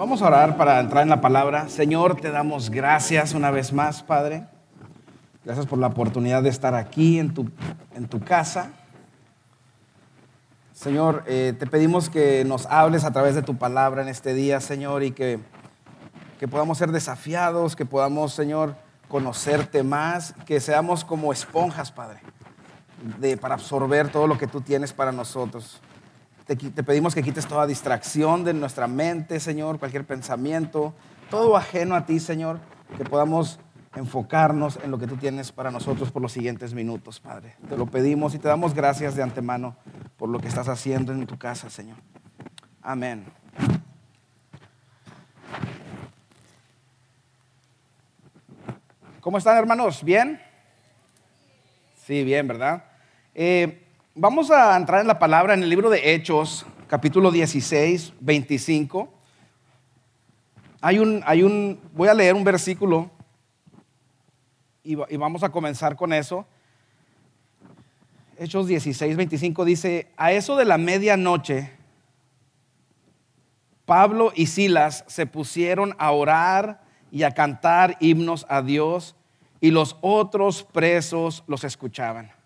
Vamos a orar para entrar en la palabra. Señor, te damos gracias una vez más, Padre. Gracias por la oportunidad de estar aquí en tu, en tu casa. Señor, eh, te pedimos que nos hables a través de tu palabra en este día, Señor, y que, que podamos ser desafiados, que podamos, Señor, conocerte más, que seamos como esponjas, Padre, de, para absorber todo lo que tú tienes para nosotros. Te, pedimos que quites toda distracción de nuestra mente, Señor, cualquier pensamiento, todo ajeno a ti, Señor, que podamos enfocarnos en lo que tú tienes para nosotros por los siguientes minutos, Padre. Te lo pedimos y te damos gracias de antemano por lo que estás haciendo en tu casa, Señor. Amén. ¿Cómo están, hermanos? ¿Bien? Sí, bien, ¿verdad? Eh, Vamos a entrar en la palabra en el libro de Hechos, capítulo 16, 25. Hay un, hay un, voy a leer un versículo y, y vamos a comenzar con eso. Hechos 16, 25 dice, a eso de la medianoche, Pablo y Silas se pusieron a orar y a cantar himnos a Dios y los otros presos los escuchaban.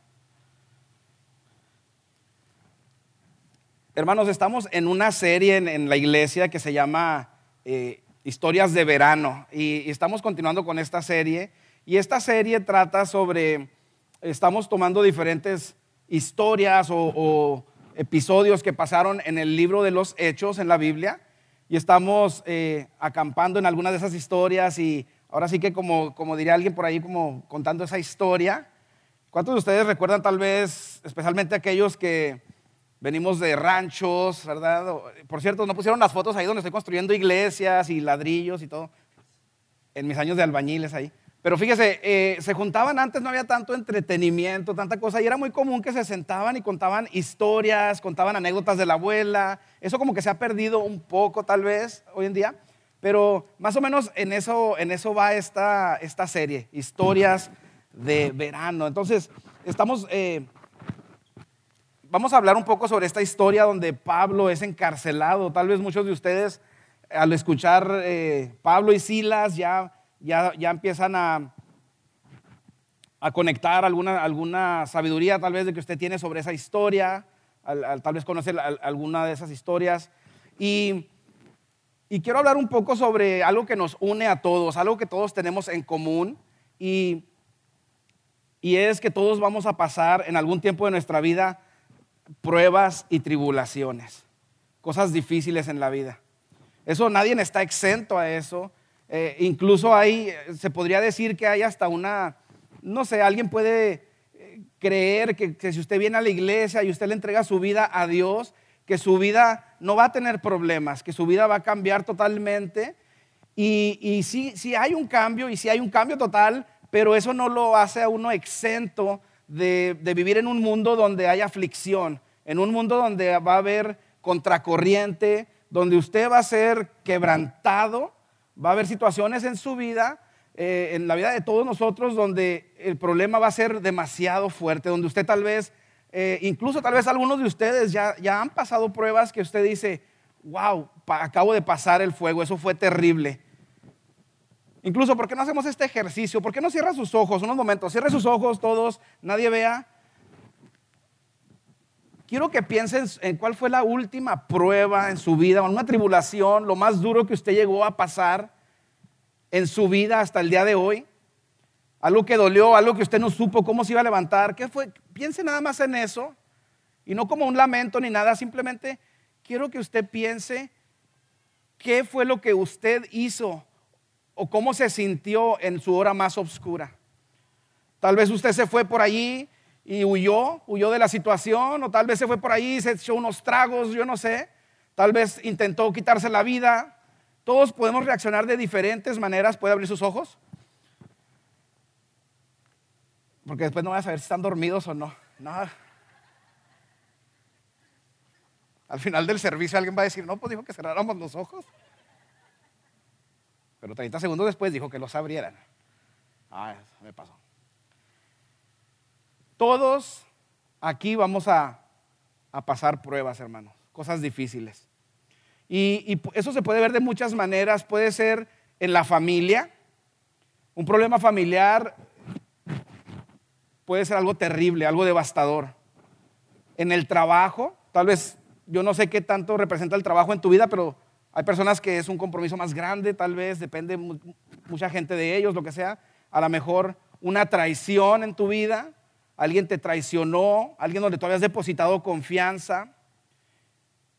Hermanos, estamos en una serie en, la iglesia que se llama eh, Historias de Verano y, estamos continuando con esta serie. Y esta serie trata sobre, estamos tomando diferentes historias o, episodios que pasaron en el libro de los Hechos en la Biblia y estamos eh, acampando en algunas de esas historias y ahora sí que como, como diría alguien por ahí, como contando esa historia. ¿Cuántos de ustedes recuerdan tal vez, especialmente aquellos que venimos de ranchos, ¿verdad? Por cierto, no pusieron las fotos ahí donde estoy construyendo iglesias y ladrillos y todo, en mis años de albañiles ahí. Pero fíjese, eh, se juntaban antes, no había tanto entretenimiento, tanta cosa, y era muy común que se sentaban y contaban historias, contaban anécdotas de la abuela. Eso como que se ha perdido un poco tal vez hoy en día, pero más o menos en eso, en eso va esta, esta serie, historias de verano. Entonces, estamos eh, vamos a hablar un poco sobre esta historia donde Pablo es encarcelado. Tal vez muchos de ustedes al escuchar eh, Pablo y Silas ya, ya, ya empiezan a, a conectar alguna, alguna sabiduría tal vez de que usted tiene sobre esa historia, tal vez conocer alguna de esas historias. Y, y, quiero hablar un poco sobre algo que nos une a todos, algo que todos tenemos en común. Y, y es que todos vamos a pasar en algún tiempo de nuestra vida pruebas y tribulaciones, cosas difíciles en la vida. Eso nadie está exento a eso. Eh, incluso hay, se podría decir que hay hasta una, no sé, alguien puede eh, creer que, si usted viene a la iglesia y usted le entrega su vida a Dios, que su vida no va a tener problemas, que su vida va a cambiar totalmente. Y, y sí, sí hay un cambio, y sí hay un cambio total, pero eso no lo hace a uno exento de, vivir en un mundo donde hay aflicción, en un mundo donde va a haber contracorriente, donde usted va a ser quebrantado, va a haber situaciones en su vida, eh, en la vida de todos nosotros, donde el problema va a ser demasiado fuerte, donde usted tal vez, eh, incluso tal vez algunos de ustedes ya, ya han pasado pruebas que usted dice, wow, acabo de pasar el fuego, eso fue terrible. Incluso, ¿por qué no hacemos este ejercicio? ¿Por qué no cierra sus ojos? Unos momentos, cierre sus ojos todos, nadie vea. Quiero que piensen en cuál fue la última prueba en su vida, una tribulación, lo más duro que usted llegó a pasar en su vida hasta el día de hoy. Algo que dolió, algo que usted no supo cómo se iba a levantar. ¿Qué fue? Piense nada más en eso. Y no como un lamento ni nada, simplemente quiero que usted piense qué fue lo que usted hizo o cómo se sintió en su hora más oscura. Tal vez usted se fue por allí y huyó, huyó de la situación, o tal vez se fue por allí y se echó unos tragos, yo no sé. Tal vez intentó quitarse la vida, Todos podemos reaccionar de diferentes maneras. ¿Puede abrir sus ojos? Porque después no voy a saber si están dormidos o no. No. Al final del servicio alguien va a decir, no, pues dijo que cerráramos los ojos. Pero 30 segundos después dijo que los abrieran. Ah, me pasó. Todos aquí vamos a, pasar pruebas, hermanos, cosas difíciles. y, eso se puede ver de muchas maneras. Puede ser en la familia. Un problema familiar puede ser algo terrible, algo devastador. En el trabajo, tal vez yo no sé qué tanto representa el trabajo en tu vida, pero hay personas que es un compromiso más grande, tal vez, depende mucha gente de ellos, lo que sea. A lo mejor una traición en tu vida, alguien te traicionó, alguien donde tú habías depositado confianza.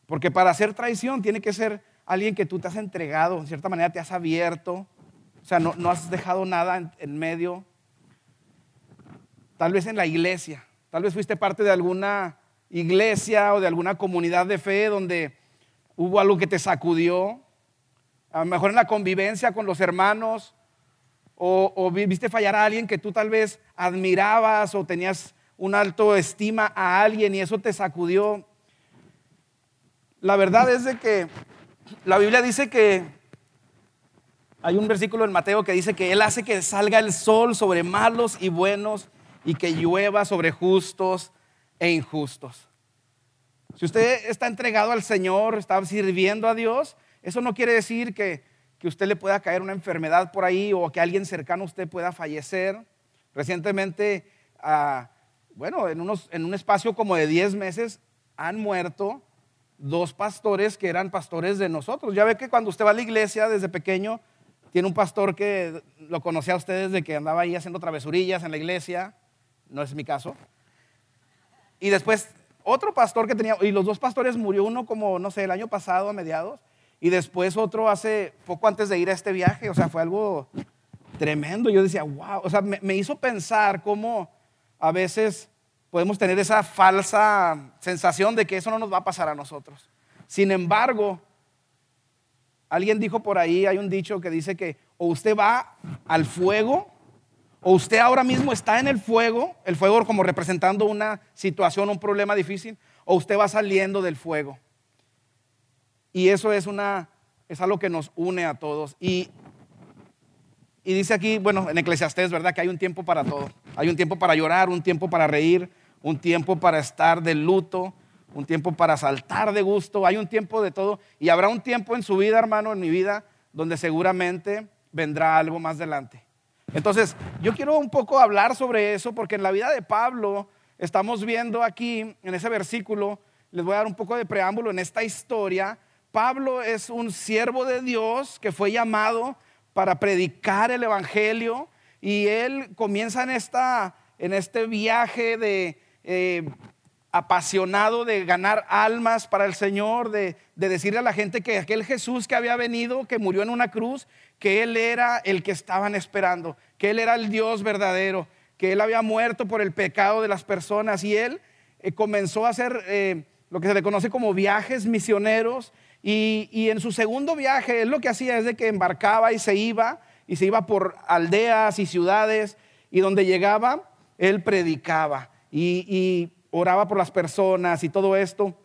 Porque para hacer traición tiene que ser alguien que tú te has entregado, en cierta manera te has abierto, o sea, no, has dejado nada en medio. Tal vez en la iglesia, tal vez fuiste parte de alguna iglesia o de alguna comunidad de fe donde hubo algo que te sacudió, a lo mejor en la convivencia con los hermanos, o, viste fallar a alguien que tú tal vez admirabas o tenías un alto estima a alguien y eso te sacudió. La verdad es de que la Biblia dice que hay un versículo en Mateo que dice que Él hace que salga el sol sobre malos y buenos y que llueva sobre justos e injustos. Si usted está entregado al Señor, está sirviendo a Dios, eso no quiere decir que, que usted le pueda caer una enfermedad por ahí o que alguien cercano a usted pueda fallecer. Recientemente, ah, bueno, en, unos, en un espacio como de 10 meses han muerto dos pastores que eran pastores de nosotros. Ya ve que cuando usted va a la iglesia desde pequeño, tiene un pastor que lo conocía a usted desde que andaba ahí haciendo travesurillas en la iglesia, no es mi caso. Y después otro pastor que tenía, y los dos pastores murió uno como, no sé, el año pasado a mediados, y después otro hace poco antes de ir a este viaje, o sea, fue algo tremendo. Yo decía, wow, o sea, me, hizo pensar cómo a veces podemos tener esa falsa sensación de que eso no nos va a pasar a nosotros. Sin embargo, alguien dijo por ahí, hay un dicho que dice que o usted va al fuego o usted ahora mismo está en el fuego, el fuego como representando una situación, un problema difícil, o usted va saliendo del fuego. Y eso es una es algo que nos une a todos y dice aquí, bueno, en Eclesiastés, ¿verdad? Que hay un tiempo para todo. Hay un tiempo para llorar, un tiempo para reír, un tiempo para estar de luto, un tiempo para saltar de gusto, hay un tiempo de todo. Y habrá un tiempo en su vida, hermano, en mi vida, donde seguramente vendrá algo más adelante. Entonces, yo quiero un poco hablar sobre eso porque en la vida de Pablo estamos viendo aquí, en ese versículo, les voy a dar un poco de preámbulo en esta historia. Pablo es un siervo de Dios que fue llamado para predicar el Evangelio y él comienza en, esta, en este viaje de... Eh, apasionado de ganar almas para el Señor, de, de, decirle a la gente que aquel Jesús que había venido, que murió en una cruz, que Él era el que estaban esperando, que Él era el Dios verdadero, que Él había muerto por el pecado de las personas y Él eh, comenzó a hacer eh, lo que se le conoce como viajes misioneros y, y, en su segundo viaje Él lo que hacía es de que embarcaba y se iba y se iba por aldeas y ciudades y donde llegaba Él predicaba y, oraba por las personas y todo esto.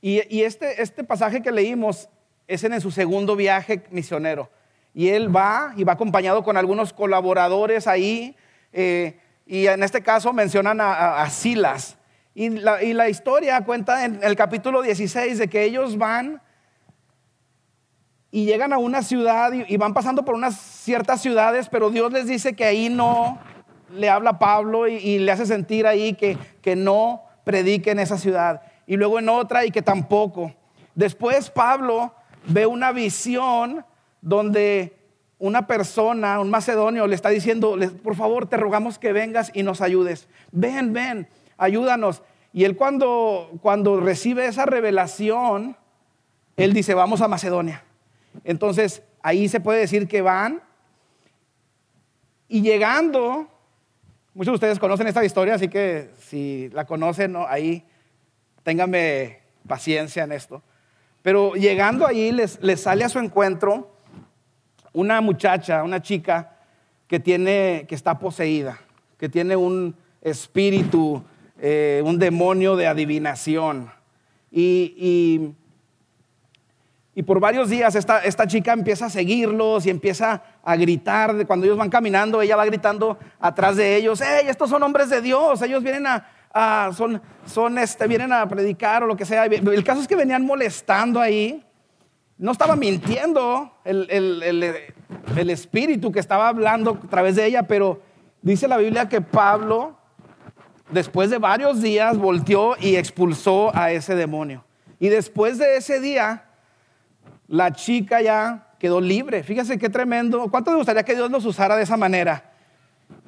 Y, y este, este pasaje que leímos es en su segundo viaje misionero. Y él va y va acompañado con algunos colaboradores ahí. Eh, y en este caso mencionan a, Silas. Y la, historia cuenta en el capítulo 16 de que ellos van y llegan a una ciudad y, van pasando por unas ciertas ciudades, pero Dios les dice que ahí no le habla Pablo y, y le hace sentir ahí que, que no predique en esa ciudad. Y luego en otra y que tampoco. Después Pablo ve una visión donde una persona, un macedonio, le está diciendo, por favor, te rogamos que vengas y nos ayudes. Ven, ven, ayúdanos. Y él cuando, cuando recibe esa revelación, él dice, vamos a Macedonia. Entonces, ahí se puede decir que van. Y llegando, muchos de ustedes conocen esta historia, así que si la conocen, ahí ténganme paciencia en esto. Pero llegando ahí les, les sale a su encuentro una muchacha, una chica que, tiene, que está poseída, que tiene un espíritu, eh, un demonio de adivinación. Y, y, por varios días esta, esta, chica empieza a seguirlos y empieza a gritar. Cuando ellos van caminando, ella va gritando atrás de ellos, ¡Hey, estos son hombres de Dios! Ellos vienen a, son, son este, vienen a predicar o lo que sea. El caso es que venían molestando ahí no estaba mintiendo el, el, espíritu que estaba hablando a través de ella, pero dice la Biblia que Pablo, después de varios días, volteó y expulsó a ese demonio. Y después de ese día, la chica ya quedó libre. Fíjese qué tremendo. ¿Cuánto le gustaría que Dios nos usara de esa manera?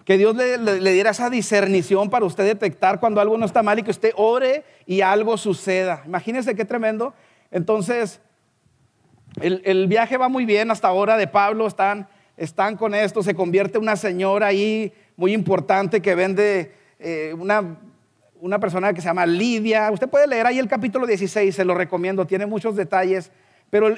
Que Dios le, diera esa discernición para usted detectar cuando algo no está mal y que usted ore y algo suceda. Imagínese qué tremendo. Entonces, el, viaje va muy bien hasta ahora de Pablo, están, están con esto, se convierte una señora ahí muy importante que vende eh, una, una persona que se llama Lidia. Usted puede leer ahí el capítulo 16, se lo recomiendo, tiene muchos detalles, pero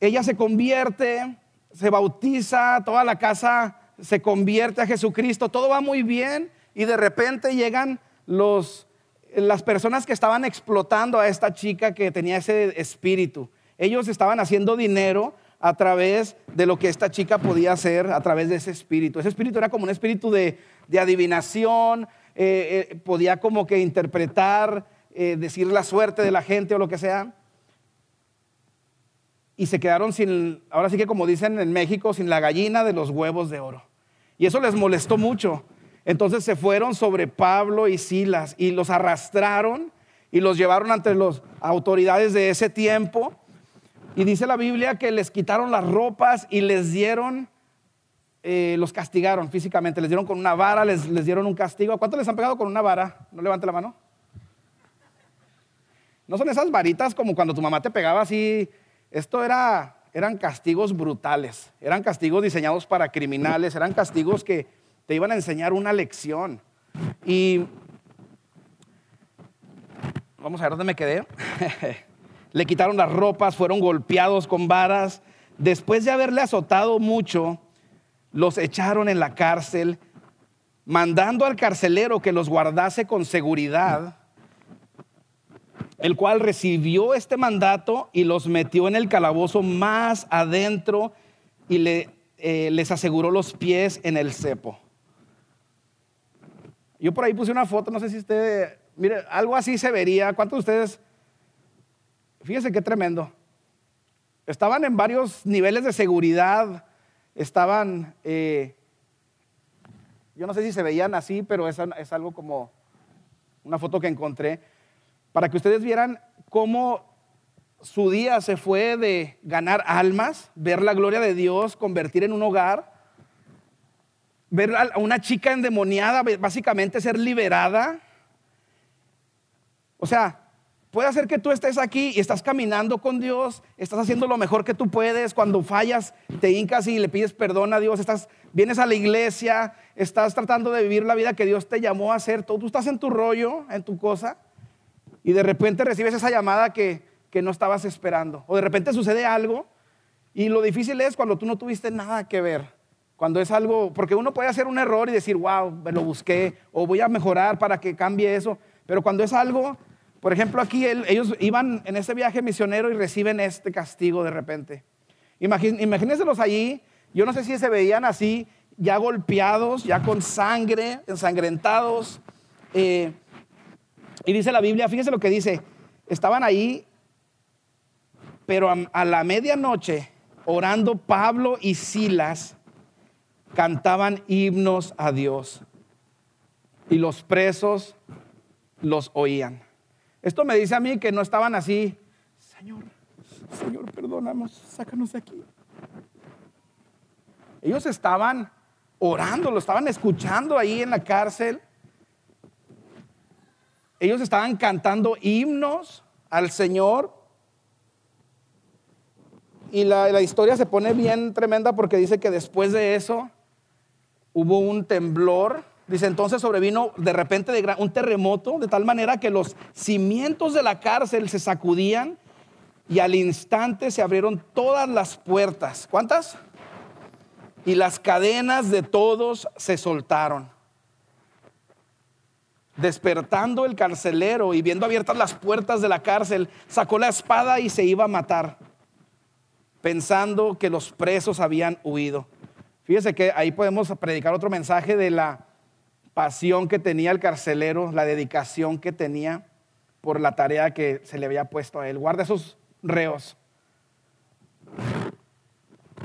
ella se convierte, se bautiza, toda la casa se convierte a Jesucristo, todo va muy bien y de repente llegan los, las personas que estaban explotando a esta chica que tenía ese espíritu. Ellos estaban haciendo dinero a través de lo que esta chica podía hacer, a través de ese espíritu. Ese espíritu era como un espíritu de, adivinación, eh, eh, podía como que interpretar, eh, decir la suerte de la gente o lo que sea. Y se quedaron sin, ahora sí que como dicen en México, sin la gallina de los huevos de oro. Y eso les molestó mucho. Entonces se fueron sobre Pablo y Silas y los arrastraron y los llevaron ante las autoridades de ese tiempo y dice la Biblia que les quitaron las ropas y les dieron, eh, los castigaron físicamente, les dieron con una vara, les, les dieron un castigo. ¿A cuántos les han pegado con una vara? No levante la mano. No son esas varitas como cuando tu mamá te pegaba así. Esto era, eran castigos brutales, eran castigos diseñados para criminales, eran castigos que te iban a enseñar una lección. Y vamos a ver dónde me quedé. le quitaron las ropas, fueron golpeados con varas. Después de haberle azotado mucho, los echaron en la cárcel, mandando al carcelero que los guardase con seguridad, el cual recibió este mandato y los metió en el calabozo más adentro y eh, les aseguró los pies en el cepo. Yo por ahí puse una foto, no sé si usted, mire, algo así se vería. ¿Cuántos de ustedes Fíjese qué tremendo. Estaban en varios niveles de seguridad, estaban, eh, yo no sé si se veían así, pero es algo como una foto que encontré, para que ustedes vieran cómo su día se fue de ganar almas, ver la gloria de Dios, convertir en un hogar, ver a una chica endemoniada, básicamente ser liberada. O sea, Puede hacer que tú estés aquí y estás caminando con Dios, estás haciendo lo mejor que tú puedes. Cuando fallas, te hincas y le pides perdón a Dios. Estás, vienes a la iglesia, estás tratando de vivir la vida que Dios te llamó a hacer. Tú estás en tu rollo, en tu cosa, y de repente recibes esa llamada que, que no estabas esperando. O de repente sucede algo, y lo difícil es cuando tú no tuviste nada que ver. Cuando es algo, porque uno puede hacer un error y decir, wow, me lo busqué, o voy a mejorar para que cambie eso. Pero cuando es algo por ejemplo, aquí ellos iban en ese viaje misionero y reciben este castigo de repente. imagínenselos allí, yo no sé si se veían así, ya golpeados, ya con sangre, ensangrentados. Eh, y dice la Biblia, fíjense lo que dice, estaban ahí, pero a, a la medianoche, orando Pablo y Silas, cantaban himnos a Dios. Y los presos los oían. Esto me dice a mí que no estaban así, Señor, Señor, perdónanos, sácanos de aquí. Ellos estaban orando, lo estaban escuchando ahí en la cárcel. Ellos estaban cantando himnos al Señor. Y la, la, historia se pone bien tremenda porque dice que después de eso hubo un temblor Dice, entonces sobrevino de repente un terremoto, de tal manera que los cimientos de la cárcel se sacudían y al instante se abrieron todas las puertas. ¿Cuántas? Y las cadenas de todos se soltaron. Despertando el carcelero y viendo abiertas las puertas de la cárcel, sacó la espada y se iba a matar, pensando que los presos habían huido. Fíjese que ahí podemos predicar otro mensaje de la pasión que tenía el carcelero, la dedicación que tenía por la tarea que se le había puesto a él. Guarda esos reos.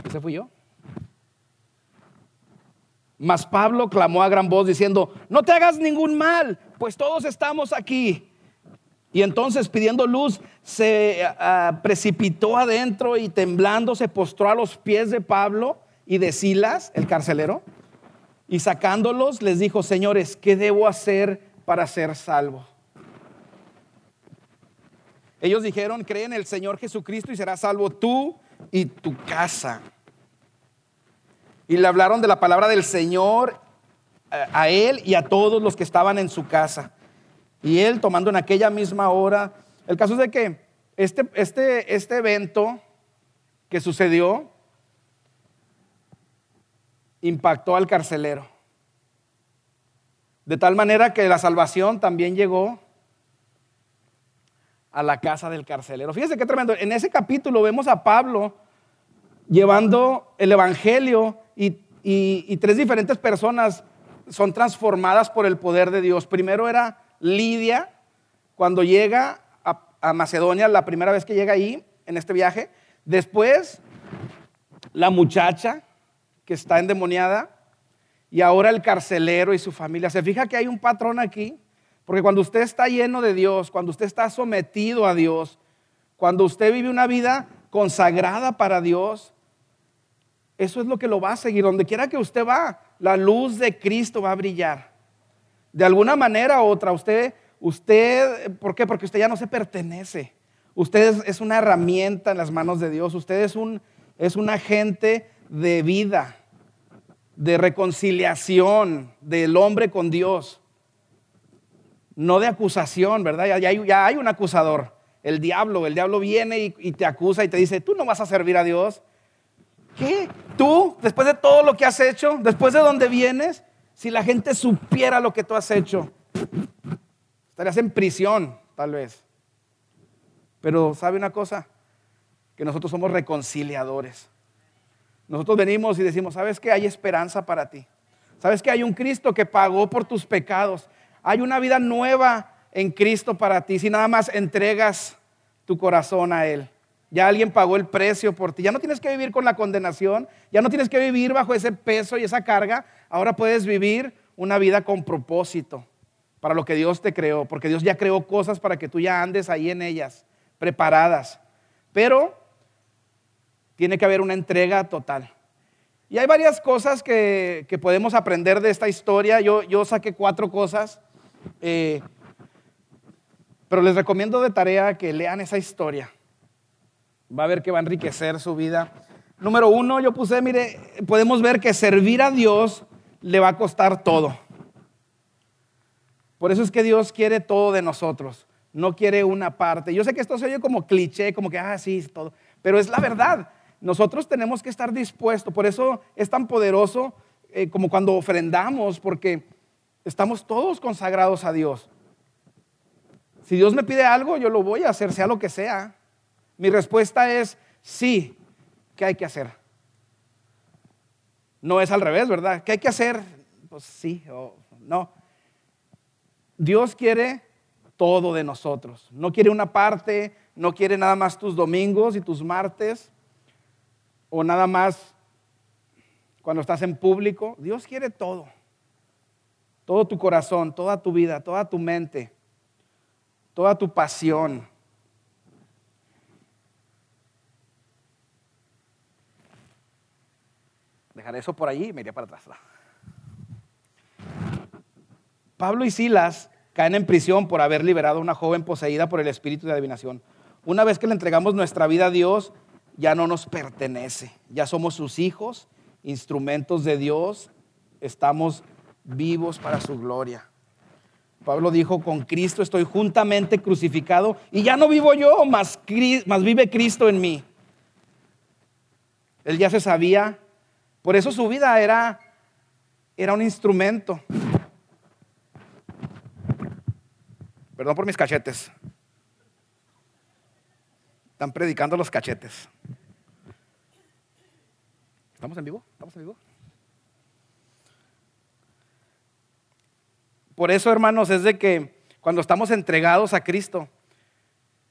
¿Ese fui yo? Mas Pablo clamó a gran voz diciendo, no te hagas ningún mal, pues todos estamos aquí. Y entonces pidiendo luz, se ah, precipitó adentro y temblando se postró a los pies de Pablo y de Silas, el carcelero, y sacándolos les dijo, señores, ¿qué debo hacer para ser salvo? Ellos dijeron, cree en el Señor Jesucristo y serás salvo tú y tu casa. Y le hablaron de la palabra del Señor eh, a él y a todos los que estaban en su casa. Y él tomando en aquella misma hora, el caso es de que este, este, este evento que sucedió impactó al carcelero. De tal manera que la salvación también llegó a la casa del carcelero. Fíjense qué tremendo. En ese capítulo vemos a Pablo llevando el Evangelio y, tres diferentes personas son transformadas por el poder de Dios. Primero era Lidia, cuando llega a, a, Macedonia, la primera vez que llega ahí, en este viaje. Después, la muchacha que está endemoniada. Y ahora el carcelero y su familia. Se fija que hay un patrón aquí. Porque cuando usted está lleno de Dios, cuando usted está sometido a Dios, cuando usted vive una vida consagrada para Dios, eso es lo que lo va a seguir. Donde quiera que usted va, la luz de Cristo va a brillar. De alguna manera u otra, usted, usted, ¿por qué? Porque usted ya no se pertenece. Usted es, una herramienta en las manos de Dios. Usted es un, es un agente de vida, de reconciliación del hombre con Dios. No de acusación, ¿verdad? Ya, hay, un acusador. El diablo, el diablo viene y te acusa y te dice, tú no vas a servir a Dios ¿Qué? ¿Tú, después de todo lo que has hecho, después de donde vienes, si la gente supiera lo que tú has hecho, estarías en prisión, tal vez. Pero ¿sabe una cosa? Que nosotros somos reconciliadores. Nosotros venimos y decimos, ¿sabes qué? Hay esperanza para ti. ¿Sabes que hay un Cristo que pagó por tus pecados? Hay una vida nueva en Cristo para ti si nada más entregas tu corazón a Él. Ya alguien pagó el precio por ti. Ya no tienes que vivir con la condenación. Ya no tienes que vivir bajo ese peso y esa carga. Ahora puedes vivir una vida con propósito para lo que Dios te creó. Porque Dios ya creó cosas para que tú ya andes ahí en ellas, preparadas. Pero tiene que haber una entrega total. Y hay varias cosas que, podemos aprender de esta historia. Yo, yo saqué cuatro cosas. Eh, pero les recomiendo de tarea que lean esa historia va a ver que va a enriquecer su vida. Número uno, yo puse, mire, podemos ver que servir a Dios le va a costar todo. Por eso es que Dios quiere todo de nosotros, no quiere una parte. Yo sé que esto se oye como cliché, como que, ah, sí, todo, pero es la verdad. Nosotros tenemos que estar dispuestos, por eso es tan poderoso eh, como cuando ofrendamos, porque estamos todos consagrados a Dios. Si Dios me pide algo, yo lo voy a hacer, sea lo que sea. Mi respuesta es sí. ¿Qué hay que hacer? No es al revés, ¿verdad? ¿Qué hay que hacer? Pues sí o no. Dios quiere todo de nosotros. No quiere una parte, no quiere nada más tus domingos y tus martes, o nada más cuando estás en público. Dios quiere todo. Todo tu corazón, toda tu vida, toda tu mente, toda tu pasión. Eso por allí y me iré para atrás. Pablo y Silas caen en prisión por haber liberado a una joven poseída por el espíritu de adivinación. Una vez que le entregamos nuestra vida a Dios, ya no nos pertenece. Ya somos sus hijos, instrumentos de Dios, estamos vivos para su gloria. Pablo dijo, con Cristo estoy juntamente crucificado y ya no vivo yo, más vive Cristo en mí. Él ya se sabía, por eso su vida era, era un instrumento. Perdón por mis cachetes. Están predicando los cachetes. ¿Estamos en vivo? ¿Estamos en vivo? Por eso, hermanos, es de que cuando estamos entregados a Cristo,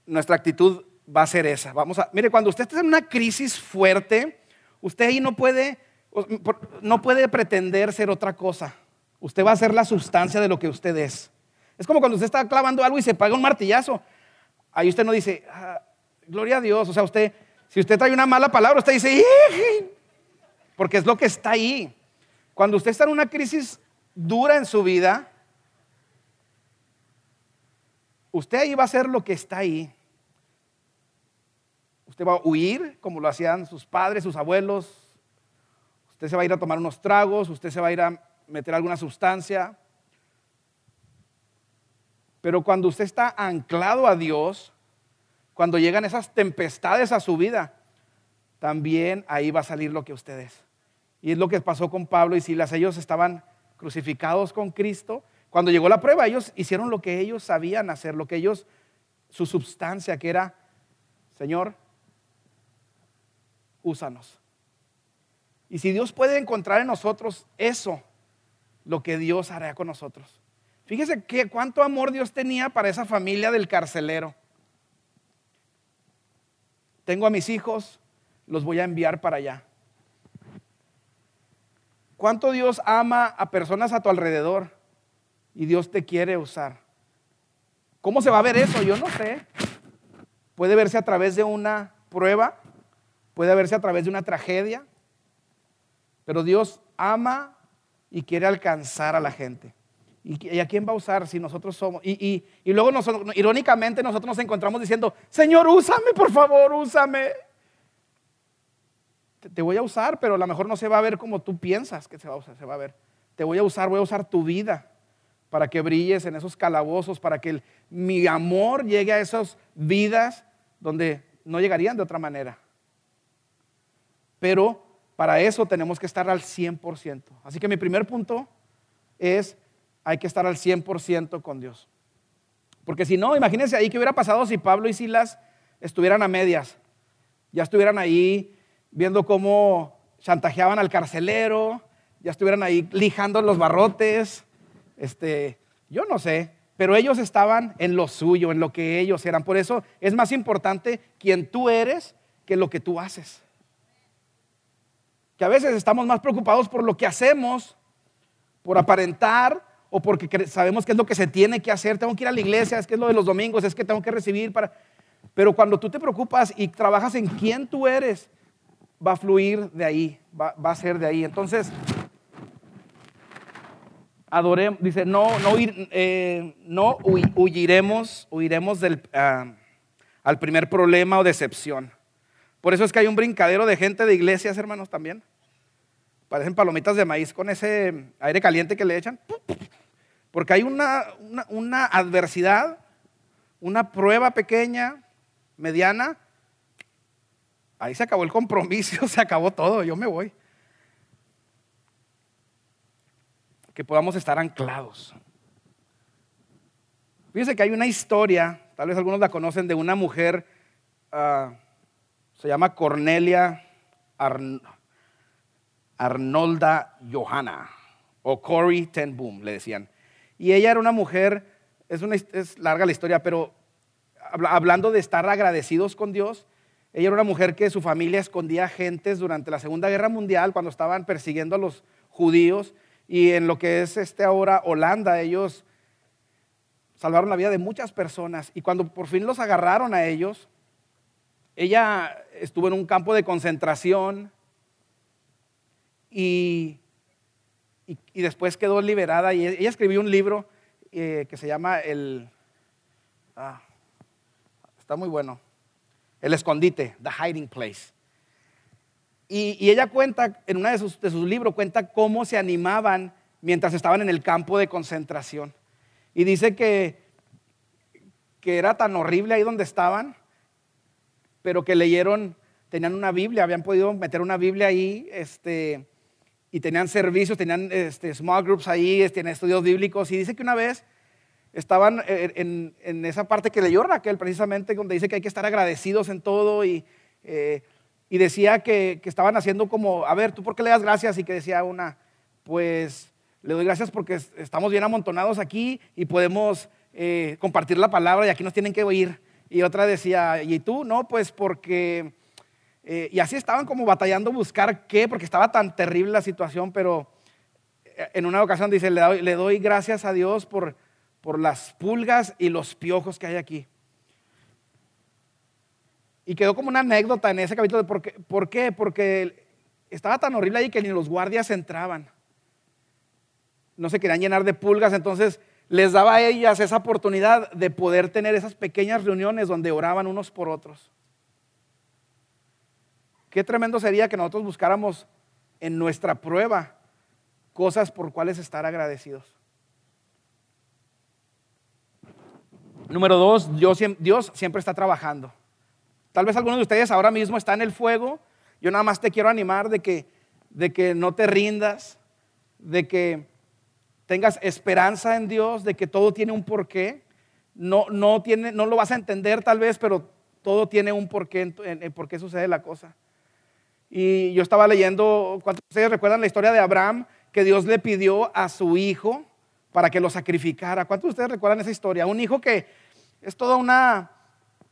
nuestra actitud va a ser esa. Vamos a, mire, cuando usted está en una crisis fuerte, usted ahí no puede, no puede pretender ser otra cosa. Usted va a ser la sustancia de lo que usted es. Es como cuando usted está clavando algo y se paga un martillazo. Ahí usted no dice, ah, gloria a Dios. O sea, usted, si usted trae una mala palabra, usted dice, porque es lo que está ahí. Cuando usted está en una crisis dura en su vida, usted ahí va a hacer lo que está ahí. Usted va a huir como lo hacían sus padres, sus abuelos. Usted se va a ir a tomar unos tragos, usted se va a ir a meter alguna sustancia. Pero cuando usted está anclado a Dios, cuando llegan esas tempestades a su vida, también ahí va a salir lo que usted es. Y es lo que pasó con Pablo y Silas. Ellos estaban crucificados con Cristo, cuando llegó la prueba, ellos hicieron lo que ellos sabían hacer, lo que ellos, su substancia, que era, Señor, úsanos. Y si Dios puede encontrar en nosotros eso, lo que Dios hará con nosotros. Fíjese que cuánto amor Dios tenía para esa familia del carcelero. Tengo a mis hijos, los voy a enviar para allá. ¿Cuánto Dios ama a personas a tu alrededor? y Dios te quiere usar. ¿Cómo se va a ver eso? Yo no sé. Puede verse a través de una prueba, puede verse a través de una tragedia, pero Dios ama y quiere alcanzar a la gente. ¿Y a quién va a usar si nosotros somos? Y, luego, nosotros, irónicamente, nosotros nos encontramos diciendo, Señor, úsame, por favor, úsame. Te, te, voy a usar, pero a lo mejor no se va a ver como tú piensas que se va a usar, se va a ver. Te voy a usar, voy a usar tu vida para que brilles en esos calabozos, para que mi amor llegue a esas vidas donde no llegarían de otra manera. Pero para eso tenemos que estar al 100%. Así que mi primer punto es, hay que estar al 100% con Dios. Porque si no, imagínense ahí qué hubiera pasado si Pablo y Silas estuvieran a medias. Ya estuvieran ahí viendo cómo chantajeaban al carcelero, ya estuvieran ahí lijando los barrotes, este, yo no sé, pero ellos estaban en lo suyo, en lo que ellos eran. Por eso es más importante quien tú eres que lo que tú haces. Que a veces estamos más preocupados por lo que hacemos, por aparentar o porque sabemos que es lo que se tiene que hacer. Tengo que ir a la iglesia, es que es lo de los domingos, es que tengo que recibir para... Pero cuando tú te preocupas y trabajas en quién tú eres, va a fluir de ahí, va, a ser de ahí. Entonces, adoremos, dice, no, no, eh, no huiremos, huiremos del, ah, al primer problema o decepción. Por eso es que hay un brincadero de gente de iglesias, hermanos, también. Parecen palomitas de maíz con ese aire caliente que le echan. Porque hay una, una adversidad, una prueba pequeña, mediana. Ahí se acabó el compromiso, se acabó todo, yo me voy. que podamos estar anclados. Fíjense que hay una historia, tal vez algunos la conocen, de una mujer, ah, se llama Cornelia Arnolda Johanna, o Cory Ten Boom, le decían. Y ella era una mujer, es, una, es larga la historia, pero hablando de estar agradecidos con Dios, ella era una mujer que su familia escondía gentes durante la Segunda Guerra Mundial, cuando estaban persiguiendo a los judíos, y en lo que es este ahora Holanda, ellos salvaron la vida de muchas personas. Y cuando por fin los agarraron a ellos, ella estuvo en un campo de concentración y, y, después quedó liberada. Y ella escribió un libro eh, que se llama El... Ah, está muy bueno. El escondite, The Hiding Place. Y, ella cuenta, en uno de sus, libros, cuenta cómo se animaban mientras estaban en el campo de concentración. Y dice que, que era tan horrible ahí donde estaban, pero que leyeron, tenían una Biblia, habían podido meter una Biblia ahí, este, y tenían servicios, tenían este, small groups ahí, tenían estudios bíblicos. Y dice que una vez estaban en, en, esa parte que leyó Raquel, precisamente, donde dice que hay que estar agradecidos en todo y, eh, y decía que, que, estaban haciendo como, a ver, ¿tú por qué le das gracias? Y que decía una, pues le doy gracias porque estamos bien amontonados aquí y podemos eh, compartir la palabra y aquí nos tienen que oír. Y otra decía, ¿y tú? No, pues porque... Eh, y así estaban como batallando buscar qué, porque estaba tan terrible la situación, pero en una ocasión dice, le doy, gracias a Dios por por las pulgas y los piojos que hay aquí. Y quedó como una anécdota en ese capítulo. ¿Por qué? ¿Por qué? Porque estaba tan horrible ahí que ni los guardias entraban. No se querían llenar de pulgas, entonces les daba a ellas esa oportunidad de poder tener esas pequeñas reuniones donde oraban unos por otros. Qué tremendo sería que nosotros buscáramos en nuestra prueba cosas por cuales estar agradecidos. Número dos, Dios, siempre está trabajando. Tal vez algunos de ustedes ahora mismo están en el fuego. Yo nada más te quiero animar de que, de que no te rindas, de que tengas esperanza en Dios, de que todo tiene un porqué. No, no, tiene, no lo vas a entender tal vez, pero todo tiene un porqué en, por qué sucede la cosa. Y yo estaba leyendo, ¿cuántos de ustedes recuerdan la historia de Abraham? Que Dios le pidió a su hijo para que lo sacrificara. ¿Cuántos de ustedes recuerdan esa historia? Un hijo que es toda una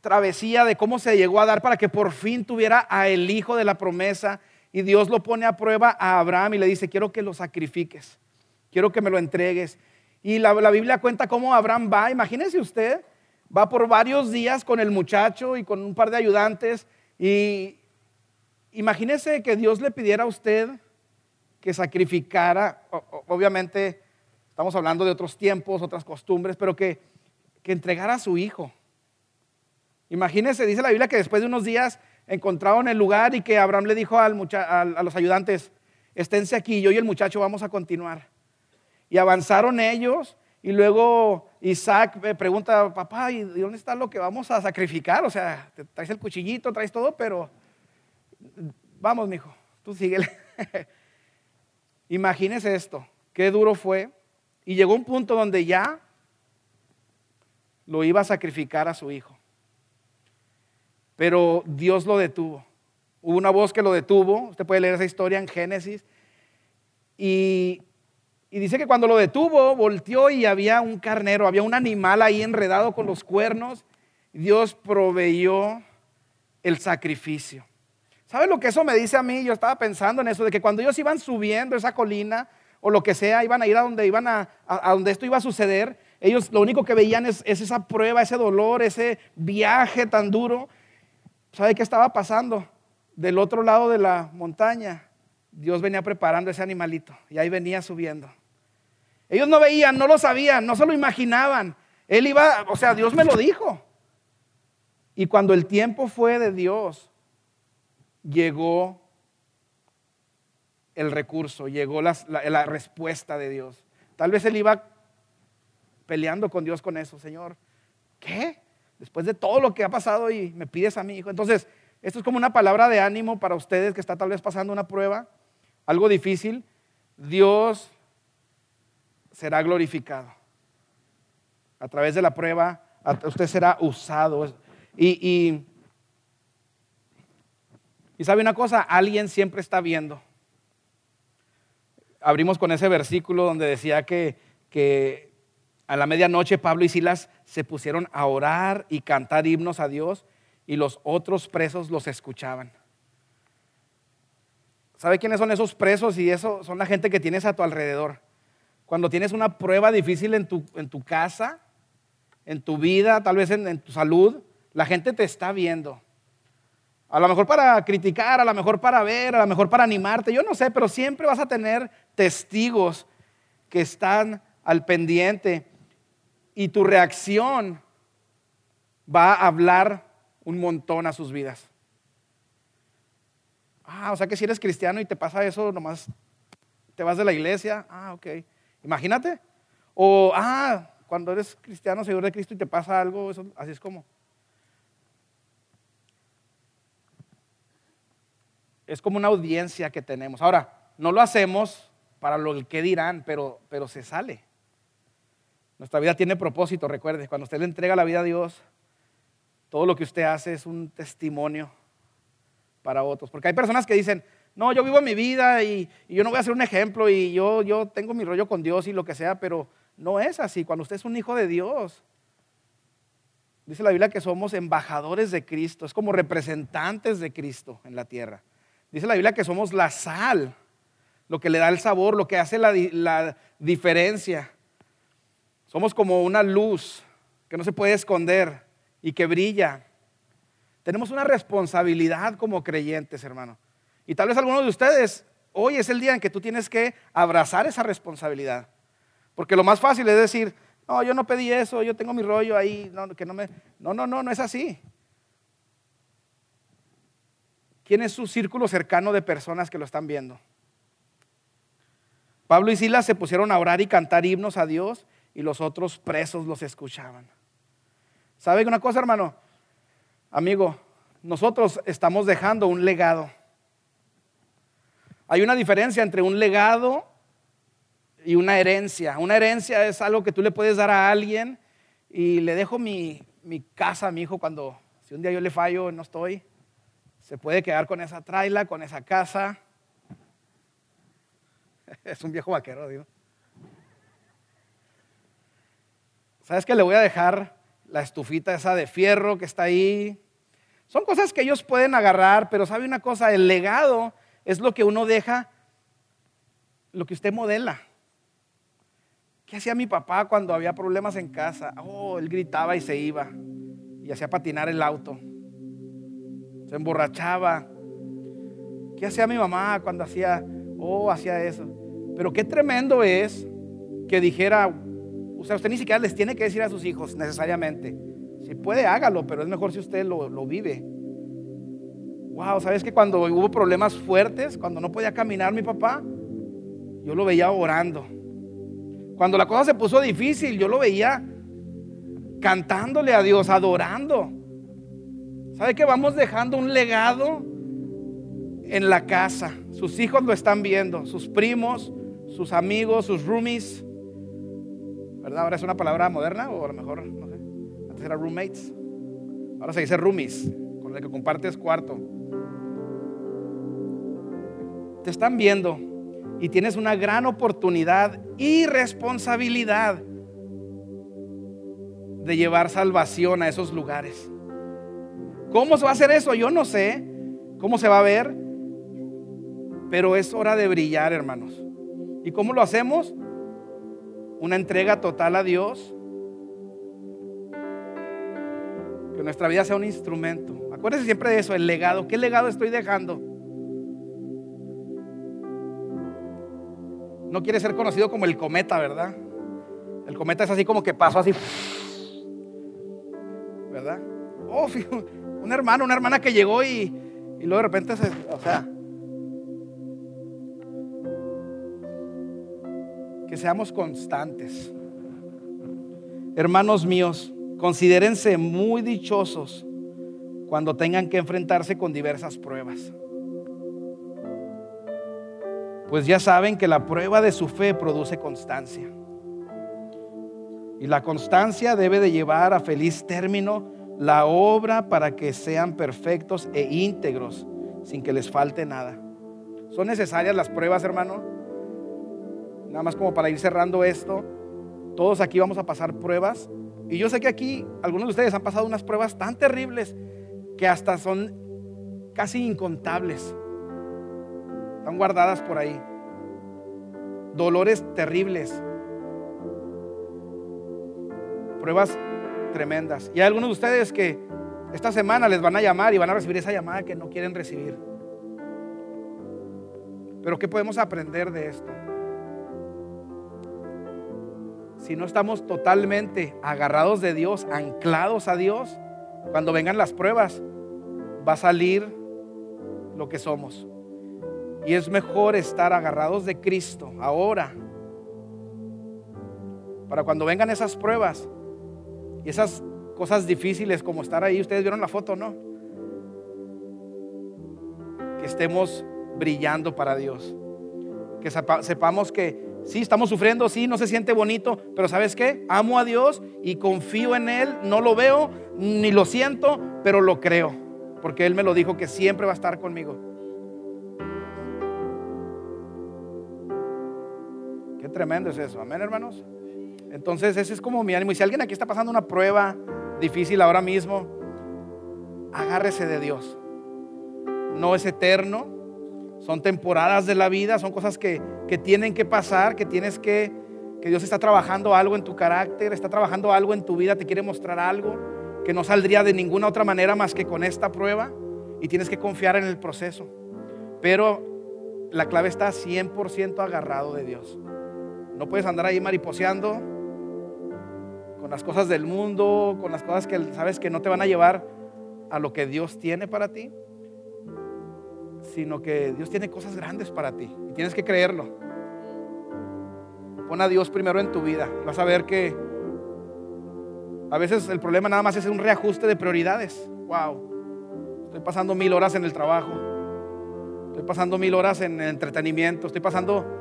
travesía de cómo se llegó a dar para que por fin tuviera a el hijo de la promesa y Dios lo pone a prueba a Abraham y le dice, quiero que lo sacrifiques, quiero que me lo entregues. Y la, Biblia cuenta cómo Abraham va, imagínese usted, va por varios días con el muchacho y con un par de ayudantes y imagínese que Dios le pidiera a usted que sacrificara, obviamente estamos hablando de otros tiempos, otras costumbres, pero que que entregara a su hijo. Imagínense, dice la Biblia que después de unos días encontraron el lugar y que Abraham le dijo al a, los ayudantes, esténse aquí, yo y el muchacho vamos a continuar. Y avanzaron ellos y luego Isaac me pregunta, papá, ¿y dónde está lo que vamos a sacrificar? O sea, traes el cuchillito, traes todo, pero vamos, mijo, tú síguele. Imagínese esto, qué duro fue. Y llegó un punto donde ya lo iba a sacrificar a su hijo. Pero Dios lo detuvo. Hubo una voz que lo detuvo. Usted puede leer esa historia en Génesis. Y, dice que cuando lo detuvo, volteó y había un carnero, había un animal ahí enredado con los cuernos. Dios proveyó el sacrificio. ¿Sabe lo que eso me dice a mí? Yo estaba pensando en eso, de que cuando ellos iban subiendo esa colina o lo que sea, iban a ir a donde, iban a donde esto iba a suceder, ellos lo único que veían es, esa prueba, ese dolor, ese viaje tan duro. ¿Sabe qué estaba pasando? Del otro lado de la montaña, Dios venía preparando ese animalito y ahí venía subiendo. Ellos no veían, no lo sabían, no se lo imaginaban. Él iba, o sea, Dios me lo dijo. Y cuando el tiempo fue de Dios, llegó el recurso, llegó la, respuesta de Dios. Tal vez él iba peleando con Dios con eso, Señor. ¿Qué? Después de todo lo que ha pasado y me pides a mi hijo. Entonces, esto es como una palabra de ánimo para ustedes que está tal vez pasando una prueba, algo difícil. Dios será glorificado. A través de la prueba, usted será usado. Y, y, sabe una cosa, alguien siempre está viendo. Abrimos con ese versículo donde decía que, que a la medianoche Pablo y Silas se pusieron a orar y cantar himnos a Dios y los otros presos los escuchaban. ¿Sabe quiénes son esos presos? Y eso son la gente que tienes a tu alrededor. Cuando tienes una prueba difícil en tu, en tu casa, en tu vida, tal vez en, en tu salud, la gente te está viendo. A lo mejor para criticar, a lo mejor para ver, a lo mejor para animarte, yo no sé, pero siempre vas a tener testigos que están al pendiente y tu reacción va a hablar un montón a sus vidas. Ah, o sea que si eres cristiano y te pasa eso, nomás te vas de la iglesia. Ah, ok. Imagínate. O, ah, cuando eres cristiano, seguidor de Cristo y te pasa algo, eso, así es como. Es como una audiencia que tenemos. Ahora, no lo hacemos para lo que dirán, pero, pero se sale. Nuestra vida tiene propósito, recuerde, cuando usted le entrega la vida a Dios, todo lo que usted hace es un testimonio para otros. Porque hay personas que dicen, no, yo vivo mi vida y, yo no voy a ser un ejemplo y yo, tengo mi rollo con Dios y lo que sea, pero no es así. Cuando usted es un hijo de Dios, dice la Biblia que somos embajadores de Cristo, es como representantes de Cristo en la tierra. Dice la Biblia que somos la sal, lo que le da el sabor, lo que hace la, la diferencia. Somos como una luz que no se puede esconder y que brilla. Tenemos una responsabilidad como creyentes, hermano. Y tal vez algunos de ustedes, hoy es el día en que tú tienes que abrazar esa responsabilidad. Porque lo más fácil es decir, no, yo no pedí eso, yo tengo mi rollo ahí, no, que no me... No, no, no, no es así. ¿Quién es su círculo cercano de personas que lo están viendo? Pablo y Silas se pusieron a orar y cantar himnos a Dios y los otros presos los escuchaban. ¿Sabe una cosa, hermano? Amigo, nosotros estamos dejando un legado. Hay una diferencia entre un legado y una herencia. Una herencia es algo que tú le puedes dar a alguien y le dejo mi, mi casa a mi hijo cuando, si un día yo le fallo, no estoy, se puede quedar con esa traila, con esa casa. Es un viejo vaquero, digo. ¿Sabes qué? Le voy a dejar la estufita esa de fierro que está ahí. Son cosas que ellos pueden agarrar, pero sabe una cosa, el legado es lo que uno deja, lo que usted modela. ¿Qué hacía mi papá cuando había problemas en casa? Oh, él gritaba y se iba y hacía patinar el auto. Se emborrachaba. ¿Qué hacía mi mamá cuando hacía, oh, hacía eso? Pero qué tremendo es que dijera, o sea, usted ni siquiera les tiene que decir a sus hijos necesariamente. Si puede, hágalo, pero es mejor si usted lo, lo vive. Wow, ¿sabes que cuando hubo problemas fuertes, cuando no podía caminar mi papá, yo lo veía orando. Cuando la cosa se puso difícil, yo lo veía cantándole a Dios, adorando. ¿Sabe que vamos dejando un legado en la casa? Sus hijos lo están viendo, sus primos, sus amigos, sus roomies. ¿Verdad? Ahora es una palabra moderna o a lo mejor, no sé, antes era roommates. Ahora se dice roomies, con el que compartes cuarto. Te están viendo y tienes una gran oportunidad y responsabilidad de llevar salvación a esos lugares. ¿Cómo se va a hacer eso? Yo no sé cómo se va a ver, pero es hora de brillar, hermanos. ¿Y cómo lo hacemos? Una entrega total a Dios. Que nuestra vida sea un instrumento. Acuérdense siempre de eso, el legado. ¿Qué legado estoy dejando? No quiere ser conocido como el cometa, ¿verdad? El cometa es así como que pasó así. ¿Verdad? Oh, un hermano, una hermana que llegó y, y luego de repente se, o sea, que seamos constantes. Hermanos míos, considérense muy dichosos cuando tengan que enfrentarse con diversas pruebas pues ya saben que la prueba de su fe produce constancia. Y la constancia debe de llevar a feliz término la obra para que sean perfectos e íntegros, sin que les falte nada. ¿Son necesarias las pruebas, hermano? Nada más como para ir cerrando esto. Todos aquí vamos a pasar pruebas. Y yo sé que aquí algunos de ustedes han pasado unas pruebas tan terribles que hasta son casi incontables. Guardadas por ahí. Dolores terribles. Pruebas tremendas. Y hay algunos de ustedes que esta semana les van a llamar y van a recibir esa llamada que no quieren recibir. Pero ¿qué podemos aprender de esto? Si no estamos totalmente agarrados de Dios, anclados a Dios, cuando vengan las pruebas, va a salir lo que somos. Y es mejor estar agarrados de Cristo ahora para cuando vengan esas pruebas y esas cosas difíciles como estar ahí, ustedes vieron la foto, ¿no? Que estemos brillando para Dios. Que sepamos que sí, estamos sufriendo, sí, no se siente bonito, pero ¿sabes qué? Amo a Dios y confío en Él, no lo veo ni lo siento, pero lo creo, porque Él me lo dijo que siempre va a estar conmigo. Qué tremendo es eso, amén hermanos. Entonces ese es como mi ánimo. Y si alguien aquí está pasando una prueba difícil ahora mismo, agárrese de Dios. No es eterno, son temporadas de la vida, son cosas que, que tienen que pasar, que tienes que, que Dios está trabajando algo en tu carácter, está trabajando algo en tu vida, te quiere mostrar algo que no saldría de ninguna otra manera más que con esta prueba y tienes que confiar en el proceso. Pero la clave está 100% agarrado de Dios. No puedes andar ahí mariposeando con las cosas del mundo, con las cosas que sabes que no te van a llevar a lo que Dios tiene para ti, sino que Dios tiene cosas grandes para ti y tienes que creerlo. Pon a Dios primero en tu vida. Vas a ver que a veces el problema nada más es un reajuste de prioridades. Wow, estoy pasando mil horas en el trabajo, estoy pasando mil horas en entretenimiento, estoy pasando...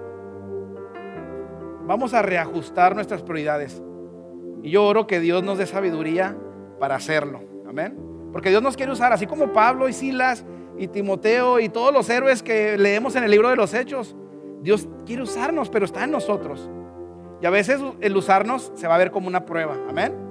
Vamos a reajustar nuestras prioridades. Y yo oro que Dios nos dé sabiduría para hacerlo. Amén. Porque Dios nos quiere usar, así como Pablo y Silas y Timoteo y todos los héroes que leemos en el libro de los Hechos. Dios quiere usarnos, pero está en nosotros. Y a veces el usarnos se va a ver como una prueba. Amén.